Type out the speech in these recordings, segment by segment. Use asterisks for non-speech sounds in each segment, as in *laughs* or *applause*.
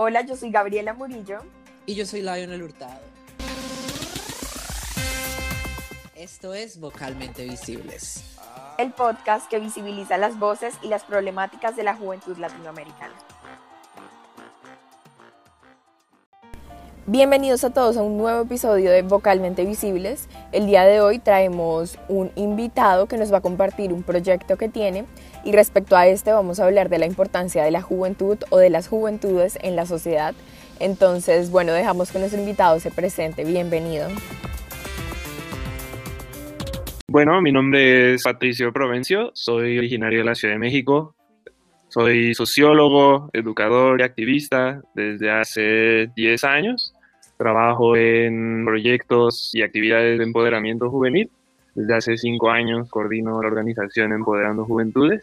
Hola, yo soy Gabriela Murillo. Y yo soy Lionel Hurtado. Esto es Vocalmente Visibles. El podcast que visibiliza las voces y las problemáticas de la juventud latinoamericana. Bienvenidos a todos a un nuevo episodio de Vocalmente Visibles. El día de hoy traemos un invitado que nos va a compartir un proyecto que tiene y respecto a este vamos a hablar de la importancia de la juventud o de las juventudes en la sociedad. Entonces, bueno, dejamos que nuestro invitado se presente. Bienvenido. Bueno, mi nombre es Patricio Provencio, soy originario de la Ciudad de México, soy sociólogo, educador y activista desde hace 10 años. Trabajo en proyectos y actividades de empoderamiento juvenil. Desde hace cinco años coordino la organización Empoderando Juventudes.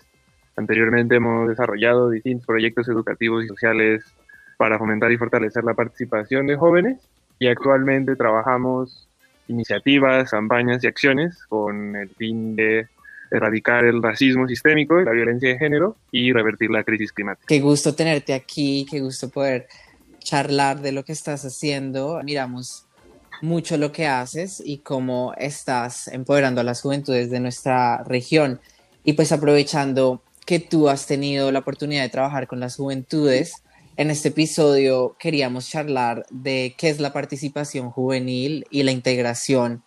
Anteriormente hemos desarrollado distintos proyectos educativos y sociales para fomentar y fortalecer la participación de jóvenes y actualmente trabajamos iniciativas, campañas y acciones con el fin de erradicar el racismo sistémico, la violencia de género y revertir la crisis climática. Qué gusto tenerte aquí, qué gusto poder charlar de lo que estás haciendo. Miramos mucho lo que haces y cómo estás empoderando a las juventudes de nuestra región. Y pues aprovechando que tú has tenido la oportunidad de trabajar con las juventudes, en este episodio queríamos charlar de qué es la participación juvenil y la integración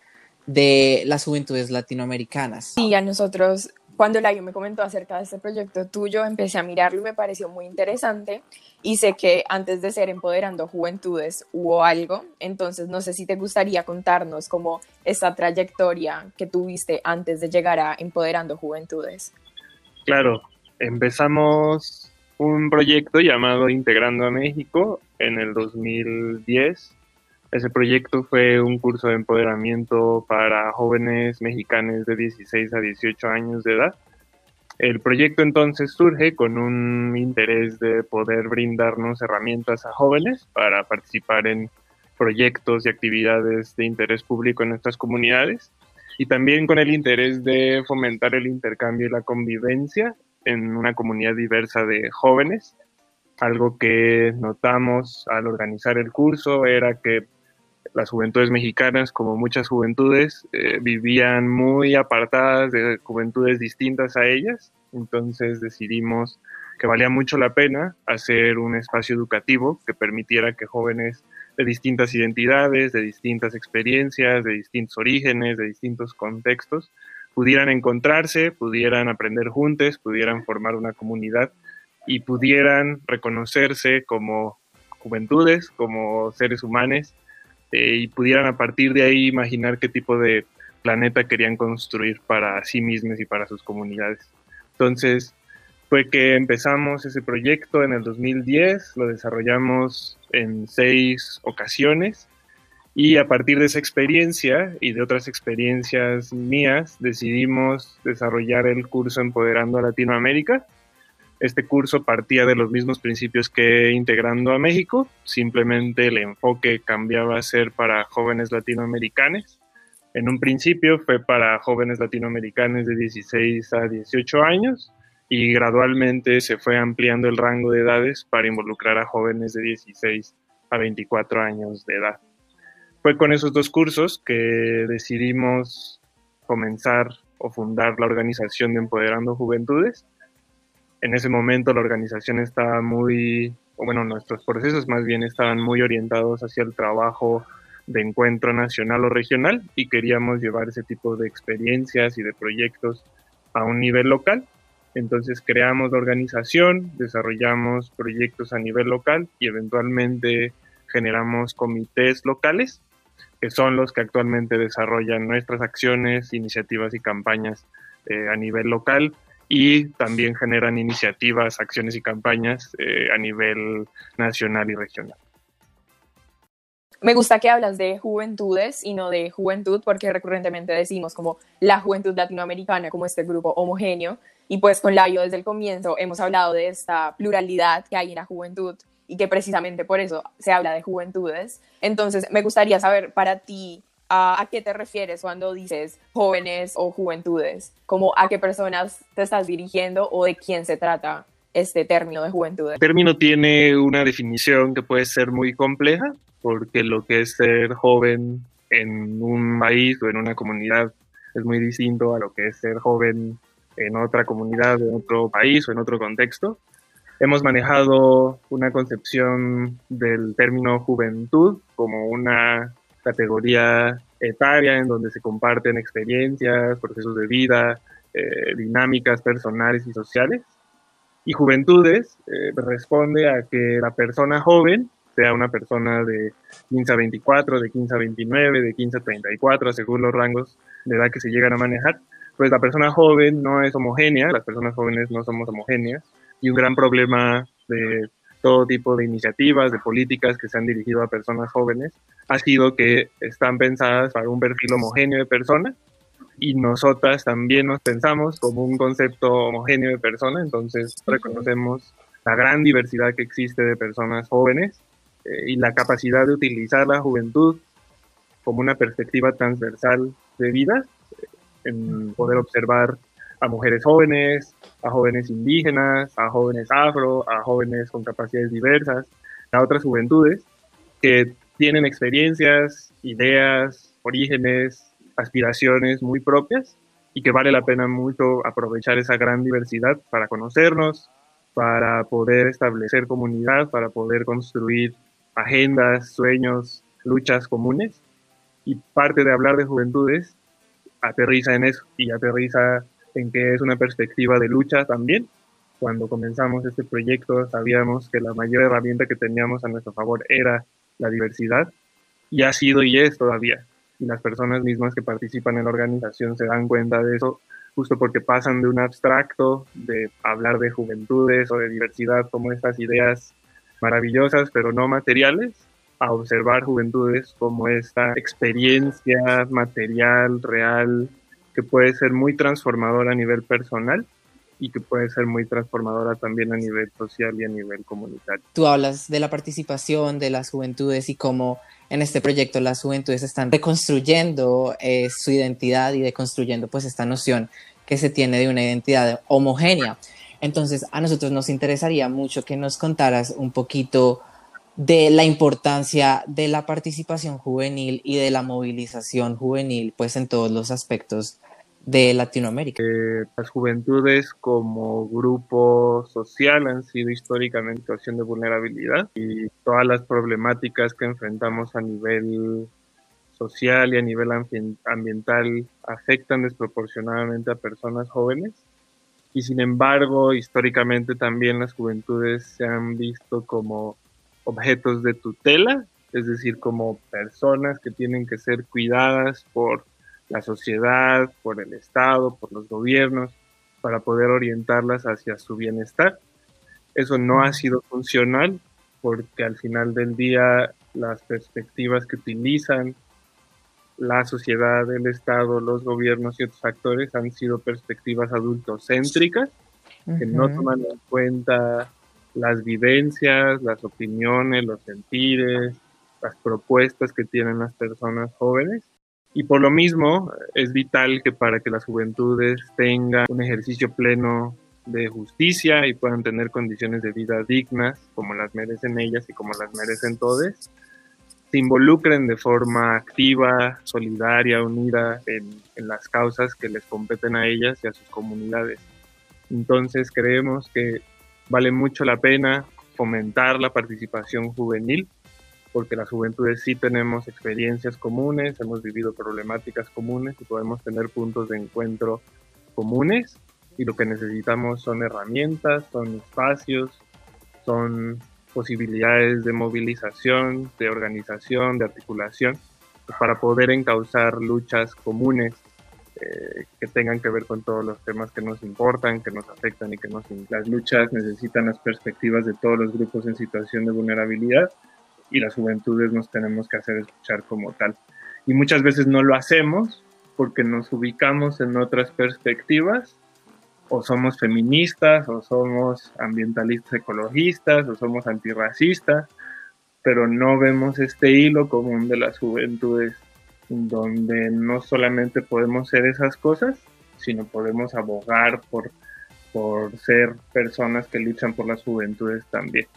de las juventudes latinoamericanas. Sí, a nosotros cuando Layo me comentó acerca de este proyecto tuyo, empecé a mirarlo y me pareció muy interesante. Y sé que antes de ser Empoderando Juventudes hubo algo, entonces no sé si te gustaría contarnos como esta trayectoria que tuviste antes de llegar a Empoderando Juventudes. Claro, empezamos un proyecto llamado Integrando a México en el 2010 ese proyecto fue un curso de empoderamiento para jóvenes mexicanos de 16 a 18 años de edad. El proyecto entonces surge con un interés de poder brindarnos herramientas a jóvenes para participar en proyectos y actividades de interés público en nuestras comunidades y también con el interés de fomentar el intercambio y la convivencia en una comunidad diversa de jóvenes. Algo que notamos al organizar el curso era que las juventudes mexicanas, como muchas juventudes, eh, vivían muy apartadas de juventudes distintas a ellas. Entonces decidimos que valía mucho la pena hacer un espacio educativo que permitiera que jóvenes de distintas identidades, de distintas experiencias, de distintos orígenes, de distintos contextos, pudieran encontrarse, pudieran aprender juntos, pudieran formar una comunidad y pudieran reconocerse como juventudes, como seres humanos este, y pudieran a partir de ahí imaginar qué tipo de planeta querían construir para sí mismos y para sus comunidades. Entonces, fue que empezamos ese proyecto en el 2010, lo desarrollamos en seis ocasiones y a partir de esa experiencia y de otras experiencias mías decidimos desarrollar el curso Empoderando a Latinoamérica, este curso partía de los mismos principios que integrando a México, simplemente el enfoque cambiaba a ser para jóvenes latinoamericanos. En un principio fue para jóvenes latinoamericanos de 16 a 18 años y gradualmente se fue ampliando el rango de edades para involucrar a jóvenes de 16 a 24 años de edad. Fue con esos dos cursos que decidimos comenzar o fundar la organización de Empoderando Juventudes en ese momento la organización estaba muy, o bueno, nuestros procesos más bien estaban muy orientados hacia el trabajo de encuentro nacional o regional y queríamos llevar ese tipo de experiencias y de proyectos a un nivel local. Entonces creamos la organización, desarrollamos proyectos a nivel local y eventualmente generamos comités locales, que son los que actualmente desarrollan nuestras acciones, iniciativas y campañas eh, a nivel local y también generan iniciativas, acciones y campañas eh, a nivel nacional y regional. Me gusta que hablas de juventudes y no de juventud, porque recurrentemente decimos como la juventud latinoamericana como este grupo homogéneo, y pues con Layo desde el comienzo hemos hablado de esta pluralidad que hay en la juventud y que precisamente por eso se habla de juventudes. Entonces, me gustaría saber para ti a, qué te refieres cuando dices jóvenes o juventudes, como a qué personas te estás dirigiendo o de quién se trata este término de juventud? El término tiene una definición que puede ser muy compleja, porque lo que es ser joven en un país o en una comunidad es muy distinto a lo que es ser joven en otra comunidad, en otro país o en otro contexto. Hemos manejado una concepción del término juventud como una categoría etaria en donde se comparten experiencias, procesos de vida, eh, dinámicas personales y sociales. Y juventudes eh, responde a que la persona joven sea una persona de 15 a 24, de 15 a 29, de 15 a 34, según los rangos de edad que se llegan a manejar, pues la persona joven no es homogénea, las personas jóvenes no somos homogéneas, y un gran problema de todo tipo de iniciativas, de políticas que se han dirigido a personas jóvenes, ha sido que están pensadas para un perfil homogéneo de persona y nosotras también nos pensamos como un concepto homogéneo de persona, entonces reconocemos la gran diversidad que existe de personas jóvenes eh, y la capacidad de utilizar la juventud como una perspectiva transversal de vida, eh, en poder observar a mujeres jóvenes, a jóvenes indígenas, a jóvenes afro, a jóvenes con capacidades diversas, a otras juventudes que tienen experiencias, ideas, orígenes, aspiraciones muy propias y que vale la pena mucho aprovechar esa gran diversidad para conocernos, para poder establecer comunidad, para poder construir agendas, sueños, luchas comunes. Y parte de hablar de juventudes aterriza en eso y aterriza en que es una perspectiva de lucha también. Cuando comenzamos este proyecto sabíamos que la mayor herramienta que teníamos a nuestro favor era la diversidad y ha sido y es todavía. Y las personas mismas que participan en la organización se dan cuenta de eso justo porque pasan de un abstracto de hablar de juventudes o de diversidad como estas ideas maravillosas pero no materiales a observar juventudes como esta experiencia material, real, que puede ser muy transformadora a nivel personal y que puede ser muy transformadora también a nivel social y a nivel comunitario. Tú hablas de la participación de las juventudes y cómo en este proyecto las juventudes están reconstruyendo eh, su identidad y deconstruyendo pues esta noción que se tiene de una identidad homogénea. Entonces a nosotros nos interesaría mucho que nos contaras un poquito de la importancia de la participación juvenil y de la movilización juvenil pues en todos los aspectos de Latinoamérica. Eh, las juventudes como grupo social han sido históricamente situación de vulnerabilidad y todas las problemáticas que enfrentamos a nivel social y a nivel ambiental afectan desproporcionadamente a personas jóvenes. Y sin embargo, históricamente también las juventudes se han visto como objetos de tutela, es decir, como personas que tienen que ser cuidadas por la sociedad, por el Estado, por los gobiernos, para poder orientarlas hacia su bienestar. Eso no ha sido funcional porque al final del día las perspectivas que utilizan la sociedad, el Estado, los gobiernos y otros actores han sido perspectivas adultocéntricas que no toman en cuenta las vivencias, las opiniones, los sentires, las propuestas que tienen las personas jóvenes y por lo mismo es vital que para que las juventudes tengan un ejercicio pleno de justicia y puedan tener condiciones de vida dignas como las merecen ellas y como las merecen todos, se involucren de forma activa, solidaria, unida en, en las causas que les competen a ellas y a sus comunidades. Entonces creemos que vale mucho la pena fomentar la participación juvenil porque las juventudes sí tenemos experiencias comunes, hemos vivido problemáticas comunes y podemos tener puntos de encuentro comunes y lo que necesitamos son herramientas, son espacios, son posibilidades de movilización, de organización, de articulación, para poder encauzar luchas comunes eh, que tengan que ver con todos los temas que nos importan, que nos afectan y que nos... Las luchas necesitan las perspectivas de todos los grupos en situación de vulnerabilidad y las juventudes nos tenemos que hacer escuchar como tal. Y muchas veces no lo hacemos porque nos ubicamos en otras perspectivas, o somos feministas, o somos ambientalistas ecologistas, o somos antirracistas, pero no vemos este hilo común de las juventudes, donde no solamente podemos ser esas cosas, sino podemos abogar por por ser personas que luchan por las juventudes también.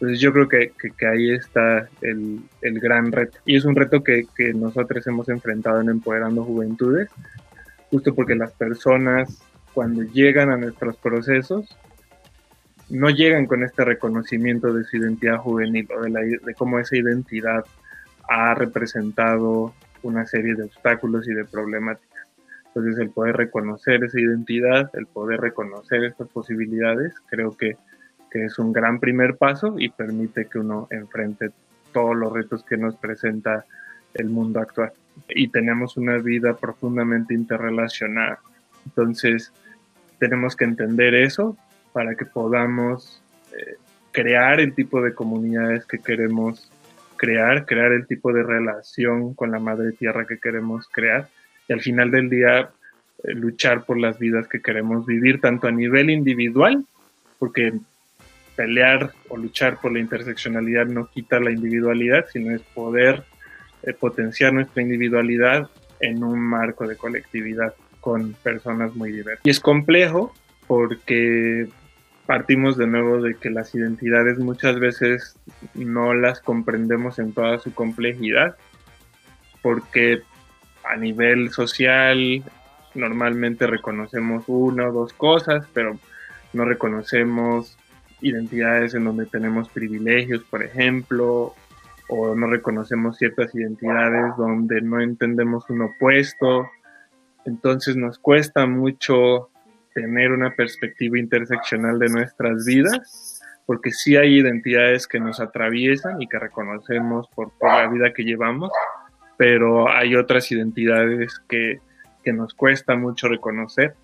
Entonces yo creo que, que, ahí está el, el, gran reto. Y es un reto que, que, nosotros hemos enfrentado en Empoderando Juventudes, justo porque las personas cuando llegan a nuestros procesos no llegan con este reconocimiento de su identidad juvenil o de, la, de cómo esa identidad ha representado una serie de obstáculos y de problemáticas. Entonces el poder reconocer esa identidad, el poder reconocer estas posibilidades, creo que, que es un gran primer paso y permite que uno enfrente todos los retos que nos presenta el mundo actual. Y tenemos una vida profundamente interrelacionada. Entonces, tenemos que entender eso para que podamos eh, crear el tipo de comunidades que queremos crear, crear el tipo de relación con la madre tierra que queremos crear y al final del día eh, luchar por las vidas que queremos vivir, tanto a nivel individual, porque pelear o luchar por la interseccionalidad no quita la individualidad, sino es poder eh, potenciar nuestra individualidad en un marco de colectividad con personas muy diversas. Y es complejo porque partimos de nuevo de que las identidades muchas veces no las comprendemos en toda su complejidad, porque a nivel social normalmente reconocemos una o dos cosas, pero no reconocemos identidades en donde tenemos privilegios, por ejemplo, o no reconocemos ciertas identidades donde no entendemos un opuesto. Entonces nos cuesta mucho tener una perspectiva interseccional de nuestras vidas, porque sí hay identidades que nos atraviesan y que reconocemos por, toda la vida que llevamos, pero hay otras identidades que, que nos cuesta mucho reconocer.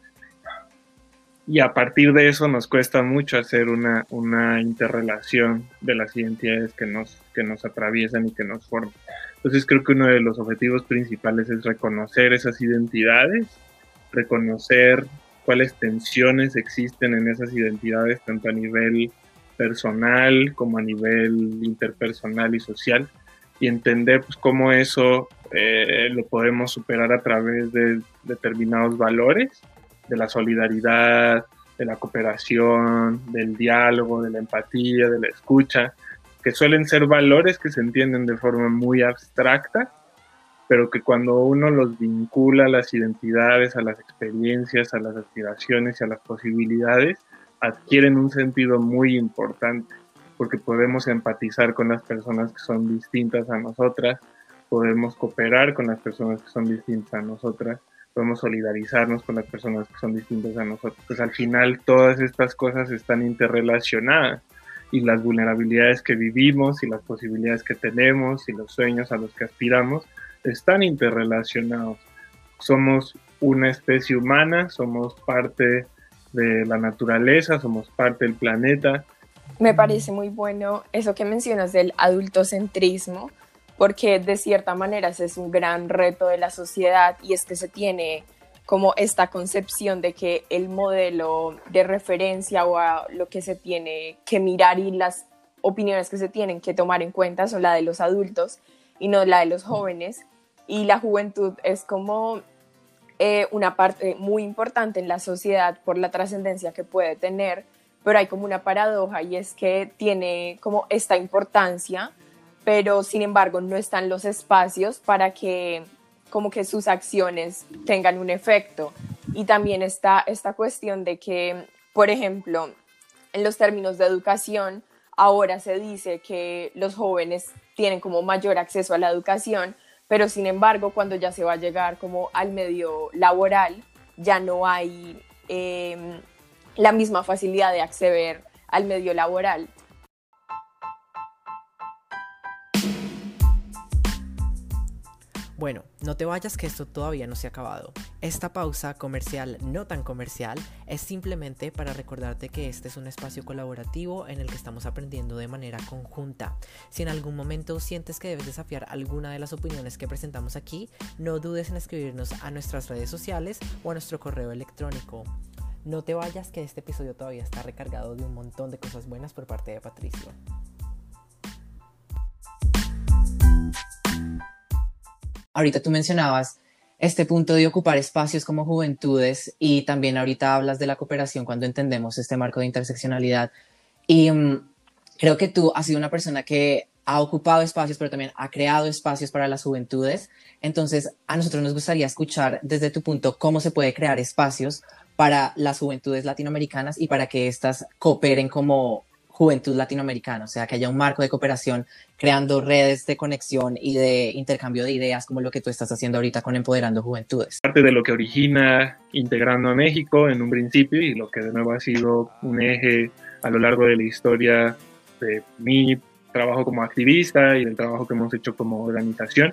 Y a partir de eso nos cuesta mucho hacer una, una interrelación de las identidades que nos, que nos atraviesan y que nos forman. Entonces creo que uno de los objetivos principales es reconocer esas identidades, reconocer cuáles tensiones existen en esas identidades, tanto a nivel personal como a nivel interpersonal y social, y entender pues, cómo eso eh, lo podemos superar a través de determinados valores, de la solidaridad, de la cooperación, del diálogo, de la empatía, de la escucha, que suelen ser valores que se entienden de forma muy abstracta, pero que cuando uno los vincula a las identidades, a las experiencias, a las aspiraciones y a las posibilidades, adquieren un sentido muy importante, porque podemos empatizar con las personas que son distintas a nosotras, podemos cooperar con las personas que son distintas a nosotras, podemos solidarizarnos con las personas que son distintas a nosotros. Pues al final todas estas cosas están interrelacionadas y las vulnerabilidades que vivimos y las posibilidades que tenemos y los sueños a los que aspiramos están interrelacionados. Somos una especie humana, somos parte de la naturaleza, somos parte del planeta. Me parece muy bueno eso que mencionas del adultocentrismo, porque de cierta manera ese es un gran reto de la sociedad y es que se tiene como esta concepción de que el modelo de referencia o lo que se tiene que mirar y las opiniones que se tienen que tomar en cuenta son la de los adultos y no la de los jóvenes. Y la juventud es como eh, una parte muy importante en la sociedad por la trascendencia que puede tener, pero hay como una paradoja y es que tiene como esta importancia, pero sin embargo no están los espacios para que como que sus acciones tengan un efecto. Y también está esta cuestión de que, por ejemplo, en los términos de educación, ahora se dice que los jóvenes tienen como mayor acceso a la educación, pero sin embargo cuando ya se va a llegar como al medio laboral, ya no hay em, la misma facilidad de acceder al medio laboral. Bueno, no te vayas que esto todavía no se ha acabado. Esta pausa comercial no tan comercial es simplemente para recordarte que este es un espacio colaborativo en el que estamos aprendiendo de manera conjunta. Si en algún momento sientes que debes desafiar alguna de las opiniones que presentamos aquí, no dudes en escribirnos a nuestras redes sociales o a nuestro correo electrónico. No te vayas que este episodio todavía está recargado de un montón de cosas buenas por parte de Patricio. Ahorita tú mencionabas este punto de ocupar espacios como juventudes y también ahorita hablas de la cooperación cuando entendemos este marco de interseccionalidad. Y mm, creo que tú has sido una persona que ha ocupado espacios, pero también ha creado espacios para las juventudes. Entonces, a nosotros nos gustaría escuchar desde tu punto cómo se puede crear espacios para las juventudes latinoamericanas y para que éstas cooperen como juventud latinoamericana, o sea, que haya un marco de cooperación creando redes de conexión y de intercambio de ideas como lo que tú estás haciendo ahorita con Empoderando Juventudes. Parte de lo que origina Integrando a México en un principio y lo que de nuevo ha sido un eje a lo largo de la historia de mi trabajo como activista y del trabajo que hemos hecho como organización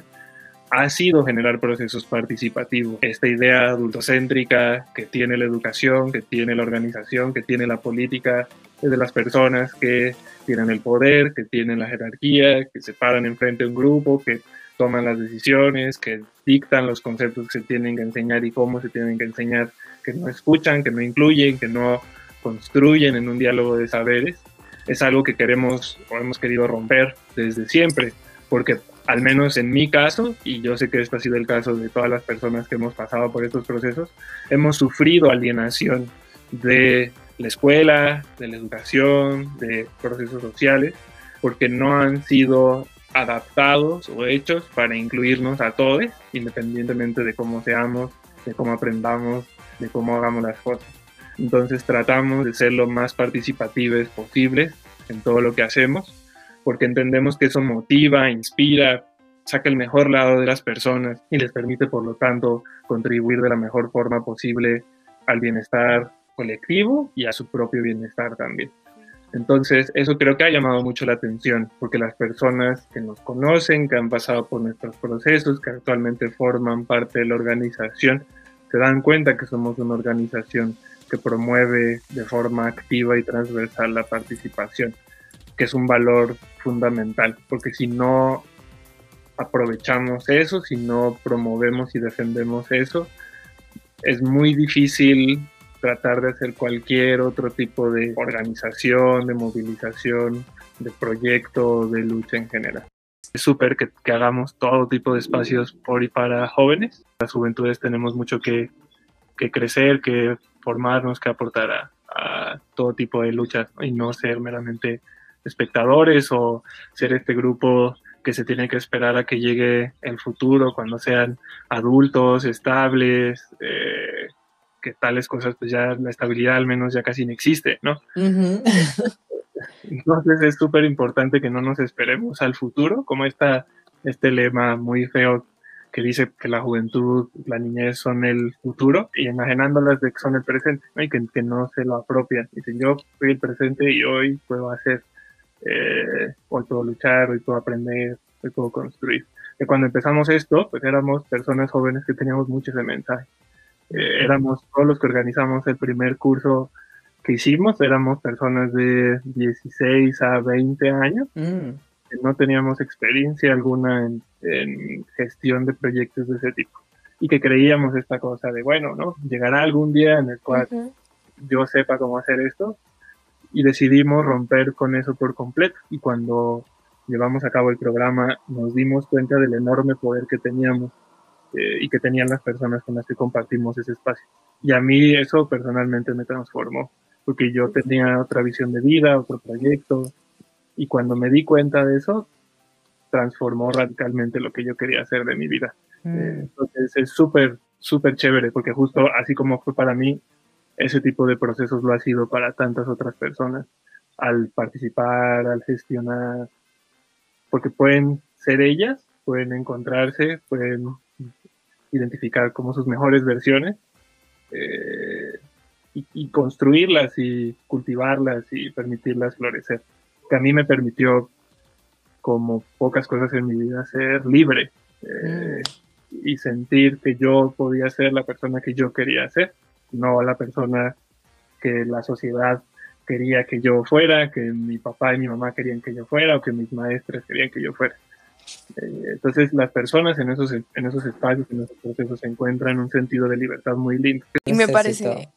ha sido generar procesos participativos. Esta idea adultocéntrica que tiene la educación, que tiene la organización, que tiene la política, de las personas que tienen el poder, que tienen la jerarquía, que se paran enfrente de un grupo, que toman las decisiones, que dictan los conceptos que se tienen que enseñar y cómo se tienen que enseñar, que no escuchan, que no incluyen, que no construyen en un diálogo de saberes, es algo que queremos o hemos querido romper desde siempre, porque al menos en mi caso, y yo sé que este ha sido el caso de todas las personas que hemos pasado por estos procesos, hemos sufrido alienación de la escuela, de la educación, de procesos sociales, porque no han sido adaptados o hechos para incluirnos a todos, independientemente de cómo seamos, de cómo aprendamos, de cómo hagamos las cosas. Entonces tratamos de ser lo más participativos posibles en todo lo que hacemos, porque entendemos que eso motiva, inspira, saca el mejor lado de las personas y les permite, por lo tanto, contribuir de la mejor forma posible al bienestar colectivo y a su propio bienestar también. Entonces, eso creo que ha llamado mucho la atención, porque las personas que nos conocen, que han pasado por nuestros procesos, que actualmente forman parte de la organización, se dan cuenta que somos una organización que promueve de forma activa y transversal la participación, que es un valor fundamental, porque si no aprovechamos eso, si no promovemos y defendemos eso, es muy difícil tratar de hacer cualquier otro tipo de organización, de movilización, de proyecto, de lucha en general. Es súper que, hagamos todo tipo de espacios por y para jóvenes. Las juventudes tenemos mucho que, crecer, que formarnos, que aportar a, todo tipo de luchas y no ser meramente espectadores o ser este grupo que se tiene que esperar a que llegue el futuro cuando sean adultos, estables, eh, que tales cosas, pues ya la estabilidad al menos ya casi no existe, ¿no? Entonces es súper importante que no nos esperemos al futuro, como esta, este lema muy feo que dice que la juventud, la niñez son el futuro, y imaginándolas de que son el presente, y que, que, no se lo apropian. Dicen, yo soy el presente y hoy puedo hacer, eh, hoy puedo luchar, hoy puedo aprender, hoy puedo construir. Que cuando empezamos esto, pues éramos personas jóvenes que teníamos mucho ese mensaje. Eh, éramos todos los que organizamos el primer curso que hicimos, éramos personas de 16 a 20 años, mm. que no teníamos experiencia alguna en, gestión de proyectos de ese tipo y que creíamos esta cosa de, bueno, ¿no? Llegará algún día en el cual yo sepa cómo hacer esto y decidimos romper con eso por completo y cuando llevamos a cabo el programa nos dimos cuenta del enorme poder que teníamos eh, y que tenían las personas con las que compartimos ese espacio. Y a mí eso personalmente me transformó, porque yo tenía otra visión de vida, otro proyecto, y cuando me di cuenta de eso, transformó radicalmente lo que yo quería hacer de mi vida. Mm. Eh, entonces es súper, súper chévere, porque justo así como fue para mí, ese tipo de procesos lo ha sido para tantas otras personas, al participar, al gestionar, porque pueden ser ellas, pueden encontrarse, pueden identificar como sus mejores versiones eh, y, construirlas y cultivarlas y permitirlas florecer. Que a mí me permitió, como pocas cosas en mi vida, ser libre eh, y sentir que yo podía ser la persona que yo quería ser, no la persona que la sociedad quería que yo fuera, que mi papá y mi mamá querían que yo fuera o que mis maestras querían que yo fuera. Eh, entonces las personas en esos, en esos espacios, en esos procesos se encuentran un sentido de libertad muy lindo. Y me parece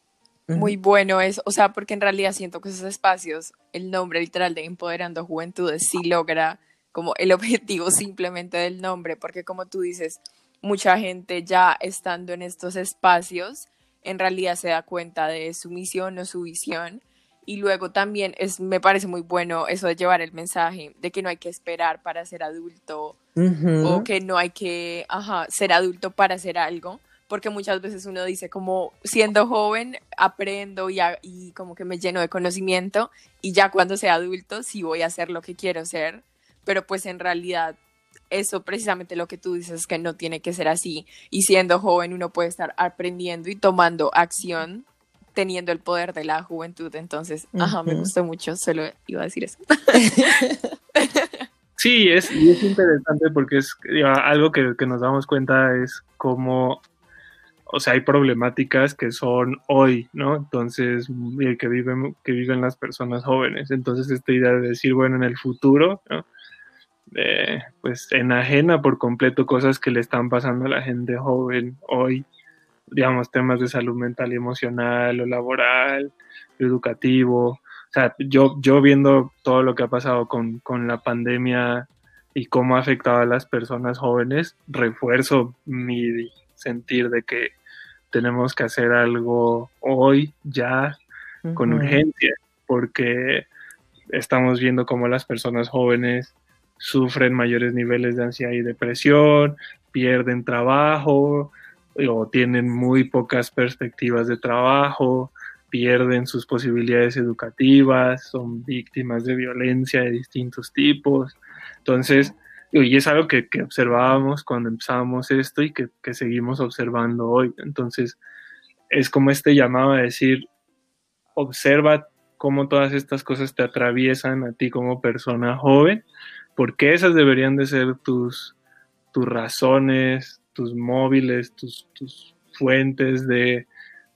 muy bueno eso, o sea, porque en realidad siento que esos espacios, el nombre literal de Empoderando Juventudes sí logra como el *laughs* objetivo simplemente del nombre, porque como tú dices, mucha gente ya estando en estos espacios en realidad se da cuenta de su misión o su visión. Y luego también es, me parece muy bueno eso de llevar el mensaje de que no hay que esperar para ser adulto o que no hay que ser adulto para hacer algo, porque muchas veces uno dice como siendo joven aprendo y, y como que me lleno de conocimiento y ya cuando sea adulto sí voy a hacer lo que quiero ser, pero pues en realidad eso precisamente lo que tú dices que no tiene que ser así y siendo joven uno puede estar aprendiendo y tomando acción teniendo el poder de la juventud entonces ajá me gustó mucho solo iba a decir eso *laughs* sí es y es interesante porque es algo que, que nos damos cuenta es cómo o sea, hay problemáticas que son hoy, ¿no? Entonces, que viven, que viven las personas jóvenes. Entonces, esta idea de decir, bueno, en el futuro, ¿no? eh, pues enajena por completo cosas que le están pasando a la gente joven hoy, digamos, temas de salud mental y emocional, o laboral, educativo. O sea, yo, yo viendo todo lo que ha pasado con, con la pandemia y cómo ha afectado a las personas jóvenes, refuerzo mi sentir de que tenemos que hacer algo hoy, ya, con urgencia, porque estamos viendo cómo las personas jóvenes sufren mayores niveles de ansiedad y depresión, pierden trabajo o tienen muy pocas perspectivas de trabajo, pierden sus posibilidades educativas, son víctimas de violencia de distintos tipos. Entonces, y es algo que, observábamos cuando empezábamos esto y que, que, seguimos observando hoy. Entonces, es como este llamado a decir, observa cómo todas estas cosas te atraviesan a ti como persona joven porque esas deberían de ser tus, tus razones, tus móviles, tus, fuentes de,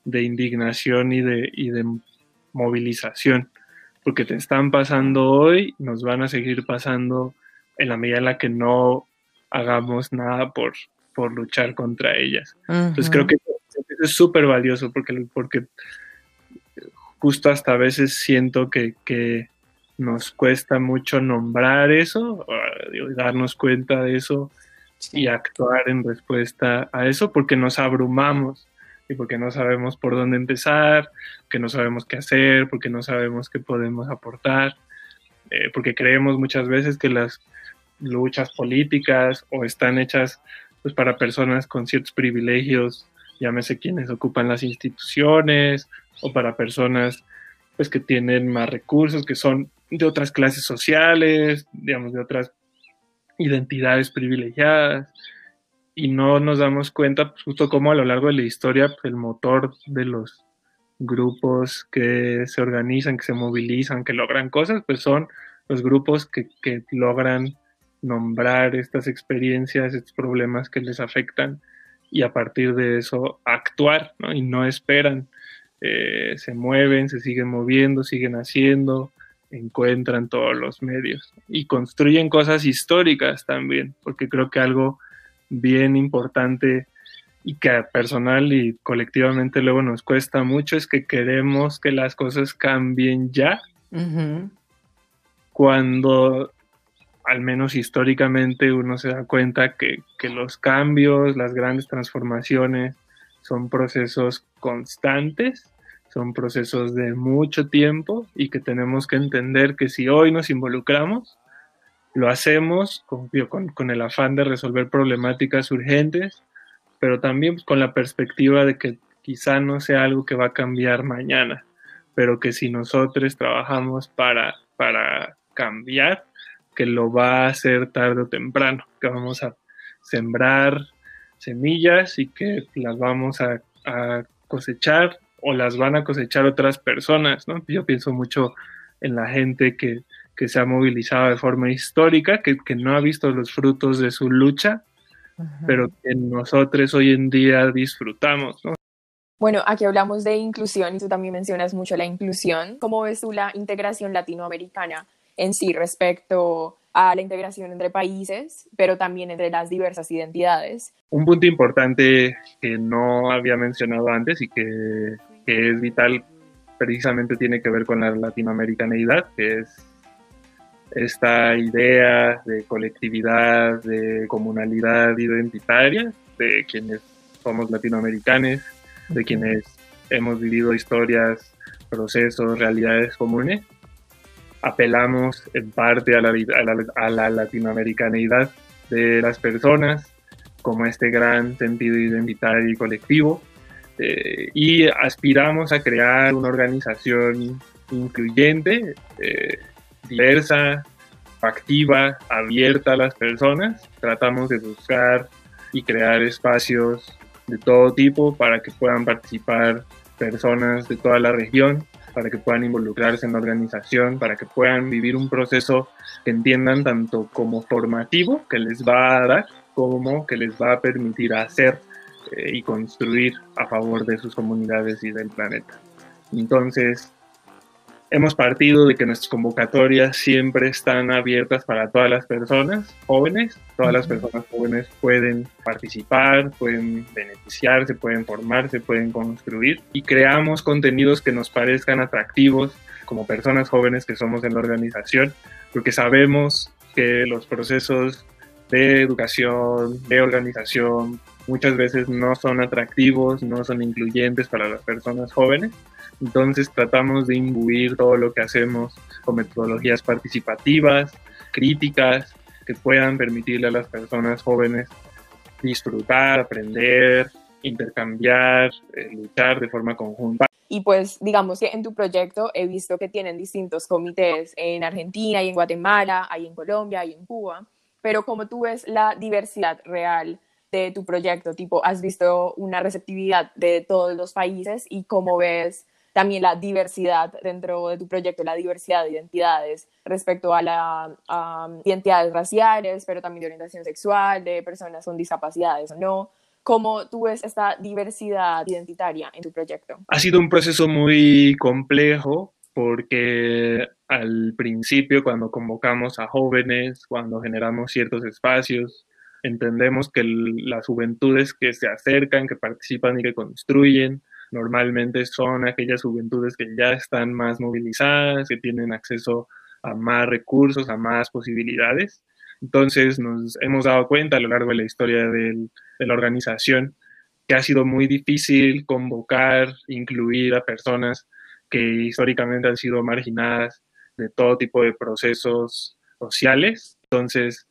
indignación y de, y de movilización, porque te están pasando hoy, nos van a seguir pasando en la medida en la que no hagamos nada por, por luchar contra ellas. Entonces creo que eso es súper valioso porque, porque justo hasta a veces siento que, que nos cuesta mucho nombrar eso, darnos cuenta de eso y actuar en respuesta a eso porque nos abrumamos y porque no sabemos por dónde empezar, que no sabemos qué hacer, porque no sabemos qué podemos aportar, eh, porque creemos muchas veces que las luchas políticas o están hechas pues, para personas con ciertos privilegios, llámese quienes ocupan las instituciones, o para personas pues que tienen más recursos, que son de otras clases sociales, digamos, de otras identidades privilegiadas, y no nos damos cuenta, pues, justo como a lo largo de la historia, pues, el motor de los grupos que se organizan, que se movilizan, que logran cosas, pues son los grupos que, que logran nombrar estas experiencias, estos problemas que les afectan y a partir de eso actuar, ¿no? Y no esperan, eh, se mueven, se siguen moviendo, siguen haciendo, encuentran todos los medios y construyen cosas históricas también, porque creo que algo bien importante y que personal y colectivamente luego nos cuesta mucho es que queremos que las cosas cambien ya, cuando al menos históricamente uno se da cuenta que, que los cambios, las grandes transformaciones son procesos constantes son procesos de mucho tiempo y que tenemos que entender que si hoy nos involucramos, lo hacemos con, con, el afán de resolver problemáticas urgentes, pero también con la perspectiva de que quizá no sea algo que va a cambiar mañana, pero que si nosotros trabajamos para, para cambiar, que lo va a hacer tarde o temprano, que vamos a sembrar semillas y que las vamos a, a cosechar o las van a cosechar otras personas, ¿no? Yo pienso mucho en la gente que, se ha movilizado de forma histórica, que, no ha visto los frutos de su lucha, pero que nosotros hoy en día disfrutamos, ¿no? Bueno, aquí hablamos de inclusión y tú también mencionas mucho la inclusión. ¿Cómo ves tú la integración latinoamericana en sí respecto a la integración entre países, pero también entre las diversas identidades? Un punto importante que no había mencionado antes y que que es vital, precisamente tiene que ver con la latinoamericanidad, que es esta idea de colectividad, de comunalidad identitaria, de quienes somos latinoamericanos, de quienes hemos vivido historias, procesos, realidades comunes. Apelamos en parte a la, a la, latinoamericanidad de las personas como este gran sentido identitario y colectivo eh, y aspiramos a crear una organización incluyente, eh, diversa, activa, abierta a las personas. Tratamos de buscar y crear espacios de todo tipo para que puedan participar personas de toda la región, para que puedan involucrarse en la organización, para que puedan vivir un proceso que entiendan tanto como formativo, que les va a dar, como que les va a permitir hacer eh, y construir a favor de sus comunidades y del planeta. Entonces, Hemos partido de que nuestras convocatorias siempre están abiertas para todas las personas jóvenes. Todas las personas jóvenes pueden participar, pueden beneficiarse, pueden formarse, pueden construir y creamos contenidos que nos parezcan atractivos como personas jóvenes que somos en la organización, porque sabemos que los procesos de educación, de organización, muchas veces no son atractivos, no son incluyentes para las personas jóvenes entonces tratamos de imbuir todo lo que hacemos con metodologías participativas, críticas, que puedan permitirle a las personas jóvenes disfrutar, aprender, intercambiar, eh, luchar de forma conjunta. Y pues digamos que en tu proyecto he visto que tienen distintos comités en Argentina y en Guatemala, hay en Colombia y en Cuba, pero como tú ves la diversidad real de tu proyecto, tipo, has visto una receptividad de todos los países y cómo ves también la diversidad dentro de tu proyecto, la diversidad de identidades respecto a las identidades raciales, pero también de orientación sexual, de personas con discapacidades o no. ¿Cómo tú ves esta diversidad identitaria en tu proyecto? Ha sido un proceso muy complejo porque al principio cuando convocamos a jóvenes, cuando generamos ciertos espacios, entendemos que las juventudes que se acercan, que participan y que construyen, normalmente son aquellas juventudes que ya están más movilizadas, que tienen acceso a más recursos, a más posibilidades. Entonces nos hemos dado cuenta a lo largo de la historia de la organización que ha sido muy difícil convocar, incluir a personas que históricamente han sido marginadas de todo tipo de procesos sociales. Entonces,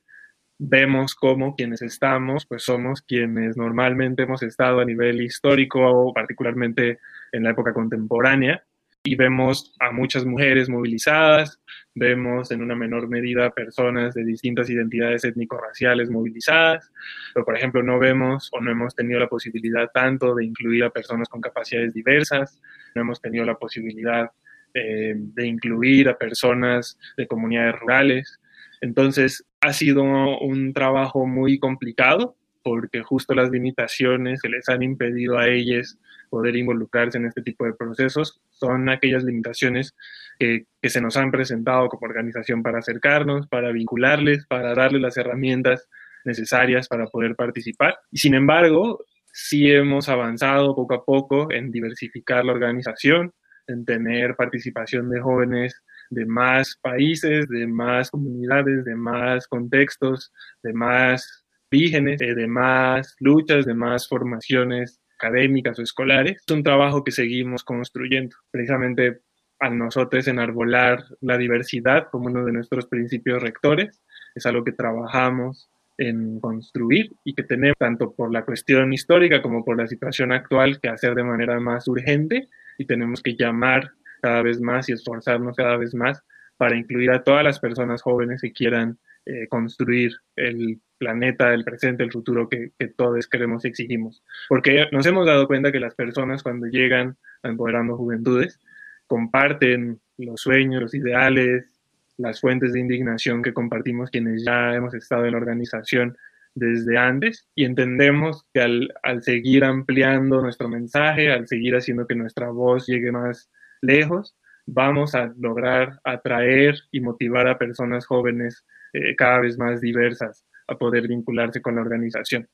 vemos cómo quienes estamos, pues somos quienes normalmente hemos estado a nivel histórico, particularmente en la época contemporánea, y vemos a muchas mujeres movilizadas, vemos en una menor medida personas de distintas identidades étnico-raciales movilizadas, pero por ejemplo no vemos o no hemos tenido la posibilidad tanto de incluir a personas con capacidades diversas, no hemos tenido la posibilidad eh, de incluir a personas de comunidades rurales, entonces, ha sido un trabajo muy complicado porque justo las limitaciones que les han impedido a ellas poder involucrarse en este tipo de procesos son aquellas limitaciones que, se nos han presentado como organización para acercarnos, para vincularles, para darles las herramientas necesarias para poder participar. Y sin embargo, sí hemos avanzado poco a poco en diversificar la organización, en tener participación de jóvenes de más países, de más comunidades, de más contextos, de más orígenes, de más luchas, de más formaciones académicas o escolares. Es un trabajo que seguimos construyendo, precisamente a nosotros enarbolar la diversidad como uno de nuestros principios rectores. Es algo que trabajamos en construir y que tenemos tanto por la cuestión histórica como por la situación actual que hacer de manera más urgente y tenemos que llamar cada vez más y esforzarnos cada vez más para incluir a todas las personas jóvenes que quieran eh, construir el planeta, el presente, el futuro que, todos queremos y exigimos. Porque nos hemos dado cuenta que las personas cuando llegan a Empoderando Juventudes comparten los sueños, los ideales, las fuentes de indignación que compartimos quienes ya hemos estado en la organización desde antes y entendemos que al, al seguir ampliando nuestro mensaje, al seguir haciendo que nuestra voz llegue más lejos, vamos a lograr atraer y motivar a personas jóvenes eh, cada vez más diversas a poder vincularse con la organización.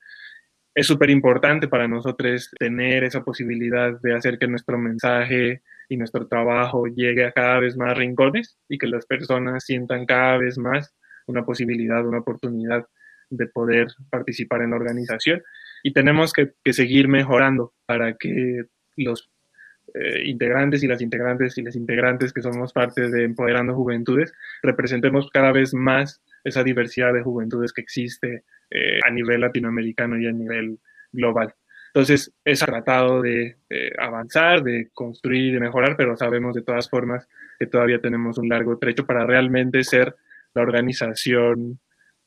Es súper importante para nosotros tener esa posibilidad de hacer que nuestro mensaje y nuestro trabajo llegue a cada vez más rincones y que las personas sientan cada vez más una posibilidad, una oportunidad de poder participar en la organización. y tenemos que, seguir mejorando para que los eh, integrantes y las integrantes y las integrantes que somos parte de Empoderando Juventudes representemos cada vez más esa diversidad de juventudes que existe eh, a nivel latinoamericano y a nivel global. Entonces, es tratado de avanzar, de construir, de mejorar, pero sabemos de todas formas que todavía tenemos un largo trecho para realmente ser la organización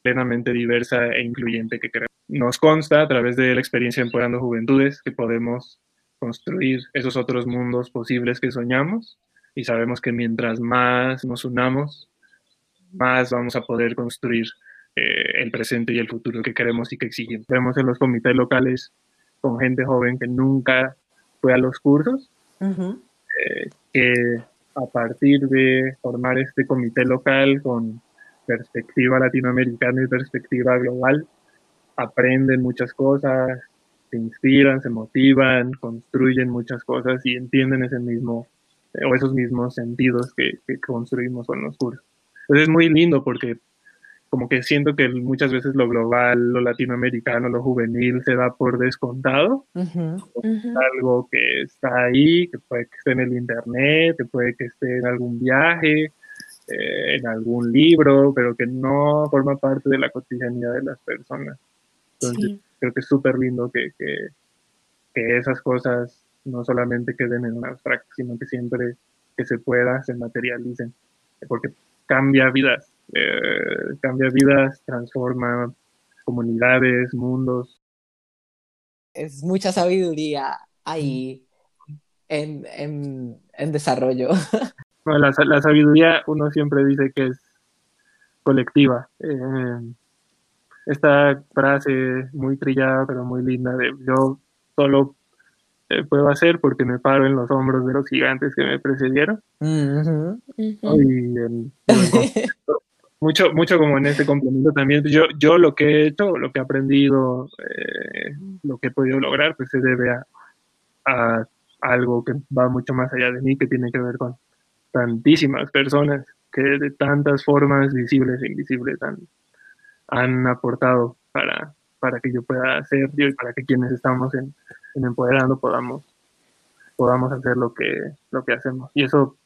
plenamente diversa e incluyente que queremos. Nos consta a través de la experiencia Empoderando Juventudes que podemos construir esos otros mundos posibles que soñamos y sabemos que mientras más nos unamos, más vamos a poder construir eh, el presente y el futuro que queremos y que exigimos. Vemos en los comités locales con gente joven que nunca fue a los cursos, eh, que a partir de formar este comité local con perspectiva latinoamericana y perspectiva global, aprenden muchas cosas, se inspiran, se motivan, construyen muchas cosas y entienden ese mismo o esos mismos sentidos que, construimos con los cursos. Entonces es muy lindo porque como que siento que muchas veces lo global, lo latinoamericano, lo juvenil se da por descontado. Algo que está ahí, que puede que esté en el internet, que puede que esté en algún viaje, eh, en algún libro, pero que no forma parte de la cotidianidad de las personas. Entonces, creo que es súper lindo que, que, esas cosas no solamente queden en un abstracto, sino que siempre que se pueda se materialicen, porque cambia vidas, eh, cambia vidas, transforma comunidades, mundos. Es mucha sabiduría ahí en, en, en desarrollo. la, la, sabiduría uno siempre dice que es colectiva. Eh, esta frase muy trillada pero muy linda de yo solo eh, puedo hacer porque me paro en los hombros de los gigantes que me precedieron. *laughs* mucho, mucho como en este complemento también. Yo, yo lo que he hecho, lo que he aprendido, eh, lo que he podido lograr, pues se debe a, a algo que va mucho más allá de mí, que tiene que ver con tantísimas personas que de tantas formas visibles e invisibles han, han aportado para, para que yo pueda hacer y para que quienes estamos en, Empoderando podamos, podamos hacer lo que, lo que hacemos. Y eso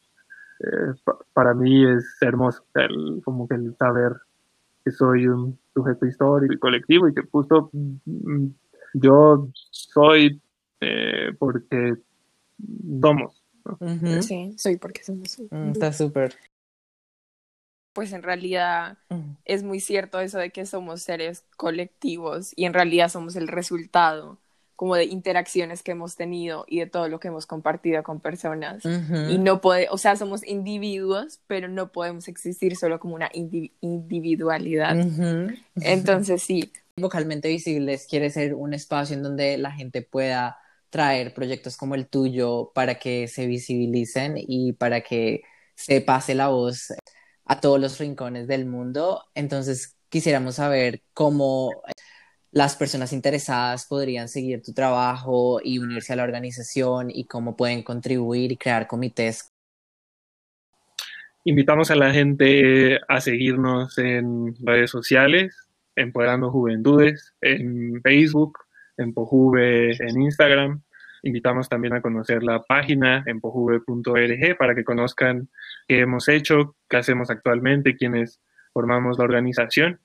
eh, para mí es hermoso, como que el saber que soy un sujeto histórico y colectivo y que justo mm, yo soy eh, porque somos Sí, soy porque somos. Mm, está súper. Pues en realidad es muy cierto eso de que somos seres colectivos y en realidad somos el resultado como de interacciones que hemos tenido y de todo lo que hemos compartido con personas. Y no puede, o sea, somos individuos, pero no podemos existir solo como una individualidad. Entonces sí. Vocalmente Visibles quiere ser un espacio en donde la gente pueda traer proyectos como el tuyo para que se visibilicen y para que se pase la voz a todos los rincones del mundo. Entonces, quisiéramos saber cómo las personas interesadas podrían seguir tu trabajo y unirse a la organización y cómo pueden contribuir y crear comités. Invitamos a la gente a seguirnos en redes sociales, Empoderando Juventudes, en Facebook, Empojuve en Instagram. Invitamos también a conocer la página empojuve.org para que conozcan qué hemos hecho, qué hacemos actualmente, quiénes formamos la organización.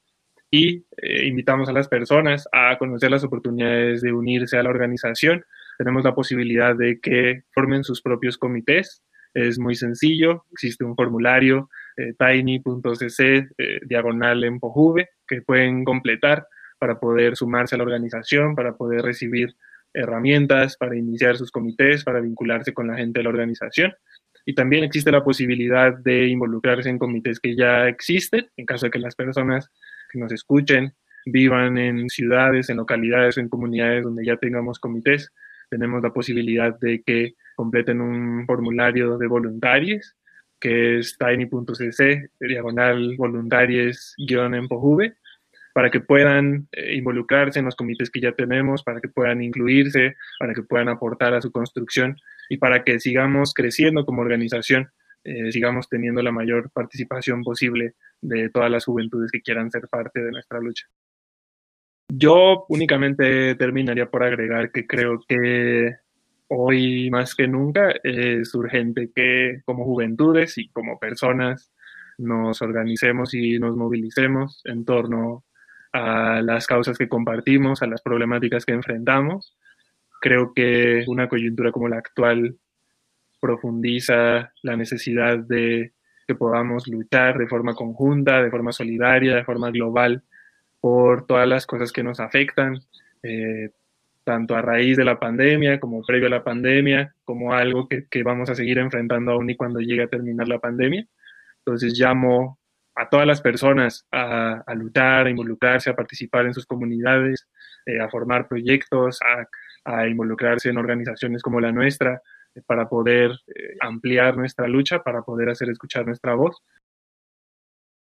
Y eh, invitamos a las personas a conocer las oportunidades de unirse a la organización. Tenemos la posibilidad de que formen sus propios comités. Es muy sencillo, existe un formulario eh, tiny.cc eh, diagonal empojuve que pueden completar para poder sumarse a la organización, para poder recibir herramientas, para iniciar sus comités, para vincularse con la gente de la organización. Y también existe la posibilidad de involucrarse en comités que ya existen, en caso de que las personas que nos escuchen vivan en ciudades, en localidades en comunidades donde ya tengamos comités. Tenemos la posibilidad de que completen un formulario de voluntarios, que es tiny.cc, diagonal voluntarios-empojuve, para que puedan eh, involucrarse en los comités que ya tenemos, para que puedan incluirse, para que puedan aportar a su construcción y para que sigamos creciendo como organización, eh, sigamos teniendo la mayor participación posible de todas las juventudes que quieran ser parte de nuestra lucha. Yo únicamente terminaría por agregar que creo que hoy más que nunca es urgente que como juventudes y como personas nos organicemos y nos movilicemos en torno a las causas que compartimos, a las problemáticas que enfrentamos. Creo que una coyuntura como la actual profundiza la necesidad de que podamos luchar de forma conjunta, de forma solidaria, de forma global por todas las cosas que nos afectan, eh, tanto a raíz de la pandemia como previo a la pandemia, como algo que, que, vamos a seguir enfrentando aún y cuando llegue a terminar la pandemia. Entonces llamo a todas las personas a, a luchar, a involucrarse, a participar en sus comunidades, eh, a formar proyectos, a, a, involucrarse en organizaciones como la nuestra eh, para poder eh, ampliar nuestra lucha, para poder hacer escuchar nuestra voz.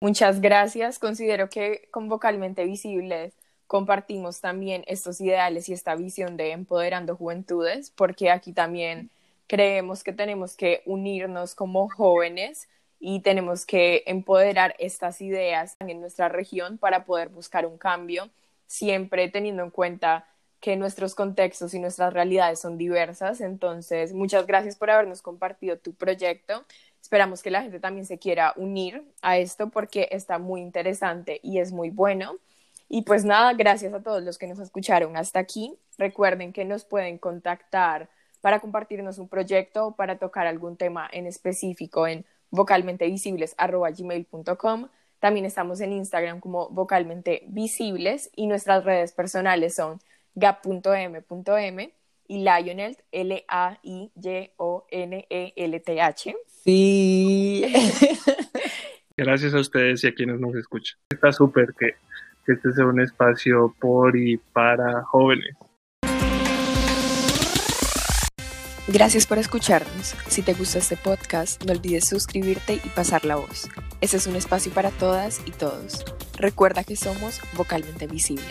Muchas gracias. Considero que con Vocalmente Visibles compartimos también estos ideales y esta visión de empoderando juventudes, porque aquí también creemos que tenemos que unirnos como jóvenes y tenemos que empoderar estas ideas en nuestra región para poder buscar un cambio, siempre teniendo en cuenta que nuestros contextos y nuestras realidades son diversas. Entonces, muchas gracias por habernos compartido tu proyecto. Esperamos que la gente también se quiera unir a esto porque está muy interesante y es muy bueno. Y pues nada, gracias a todos los que nos escucharon hasta aquí. Recuerden que nos pueden contactar para compartirnos un proyecto o para tocar algún tema en específico en vocalmentevisibles.gmail.com. También estamos en Instagram como vocalmente visibles y nuestras redes personales son gap.m.m y Lionel, L-A-I-Y-O-N-E-L-T-H. Sí. *laughs* Gracias a ustedes y a quienes nos escuchan. Está súper que que este sea un espacio por y para jóvenes. Gracias por escucharnos. Si te gusta este podcast, no olvides suscribirte y pasar la voz. Este es un espacio para todas y todos. Recuerda que somos vocalmente visibles.